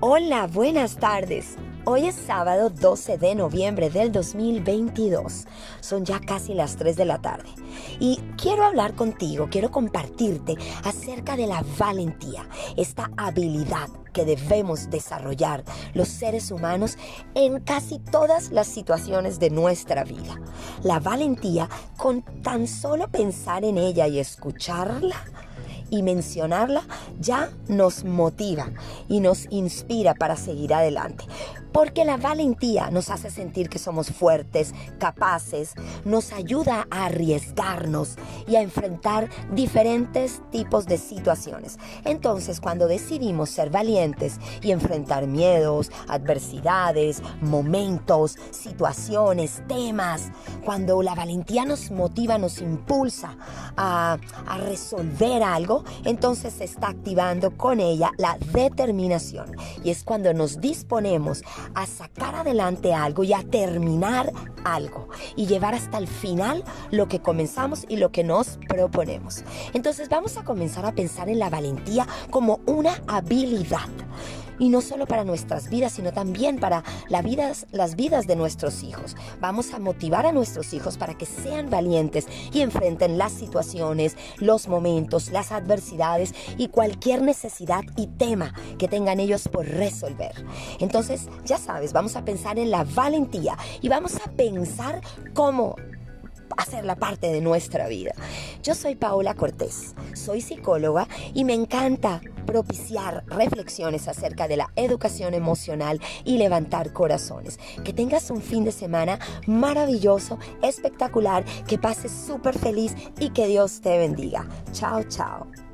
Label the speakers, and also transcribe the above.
Speaker 1: Hola, buenas tardes. Hoy es sábado 12 de noviembre del 2022. Son ya casi las 3 de la tarde. Y quiero hablar contigo, quiero compartirte acerca de la valentía, esta habilidad que debemos desarrollar los seres humanos en casi todas las situaciones de nuestra vida. La valentía, con tan solo pensar en ella y escucharla, y mencionarla ya nos motiva y nos inspira para seguir adelante. Porque la valentía nos hace sentir que somos fuertes, capaces, nos ayuda a arriesgarnos y a enfrentar diferentes tipos de situaciones. Entonces, cuando decidimos ser valientes y enfrentar miedos, adversidades, momentos, situaciones, temas, cuando la valentía nos motiva, nos impulsa a, a resolver algo, entonces se está activando con ella la determinación. Y es cuando nos disponemos a sacar adelante algo y a terminar algo y llevar hasta el final lo que comenzamos y lo que proponemos. Entonces vamos a comenzar a pensar en la valentía como una habilidad y no solo para nuestras vidas, sino también para las vidas de nuestros hijos. Vamos a motivar a nuestros hijos para que sean valientes y enfrenten las situaciones, los momentos, las adversidades y cualquier necesidad y tema que tengan ellos por resolver. Entonces, ya sabes, vamos a pensar en la valentía y vamos a pensar cómo hacerla parte de nuestra vida. Yo soy Paola Cortés, soy psicóloga y me encanta propiciar reflexiones acerca de la educación emocional y levantar corazones. Que tengas un fin de semana maravilloso, espectacular, que pases súper feliz y que Dios te bendiga. Chao, chao.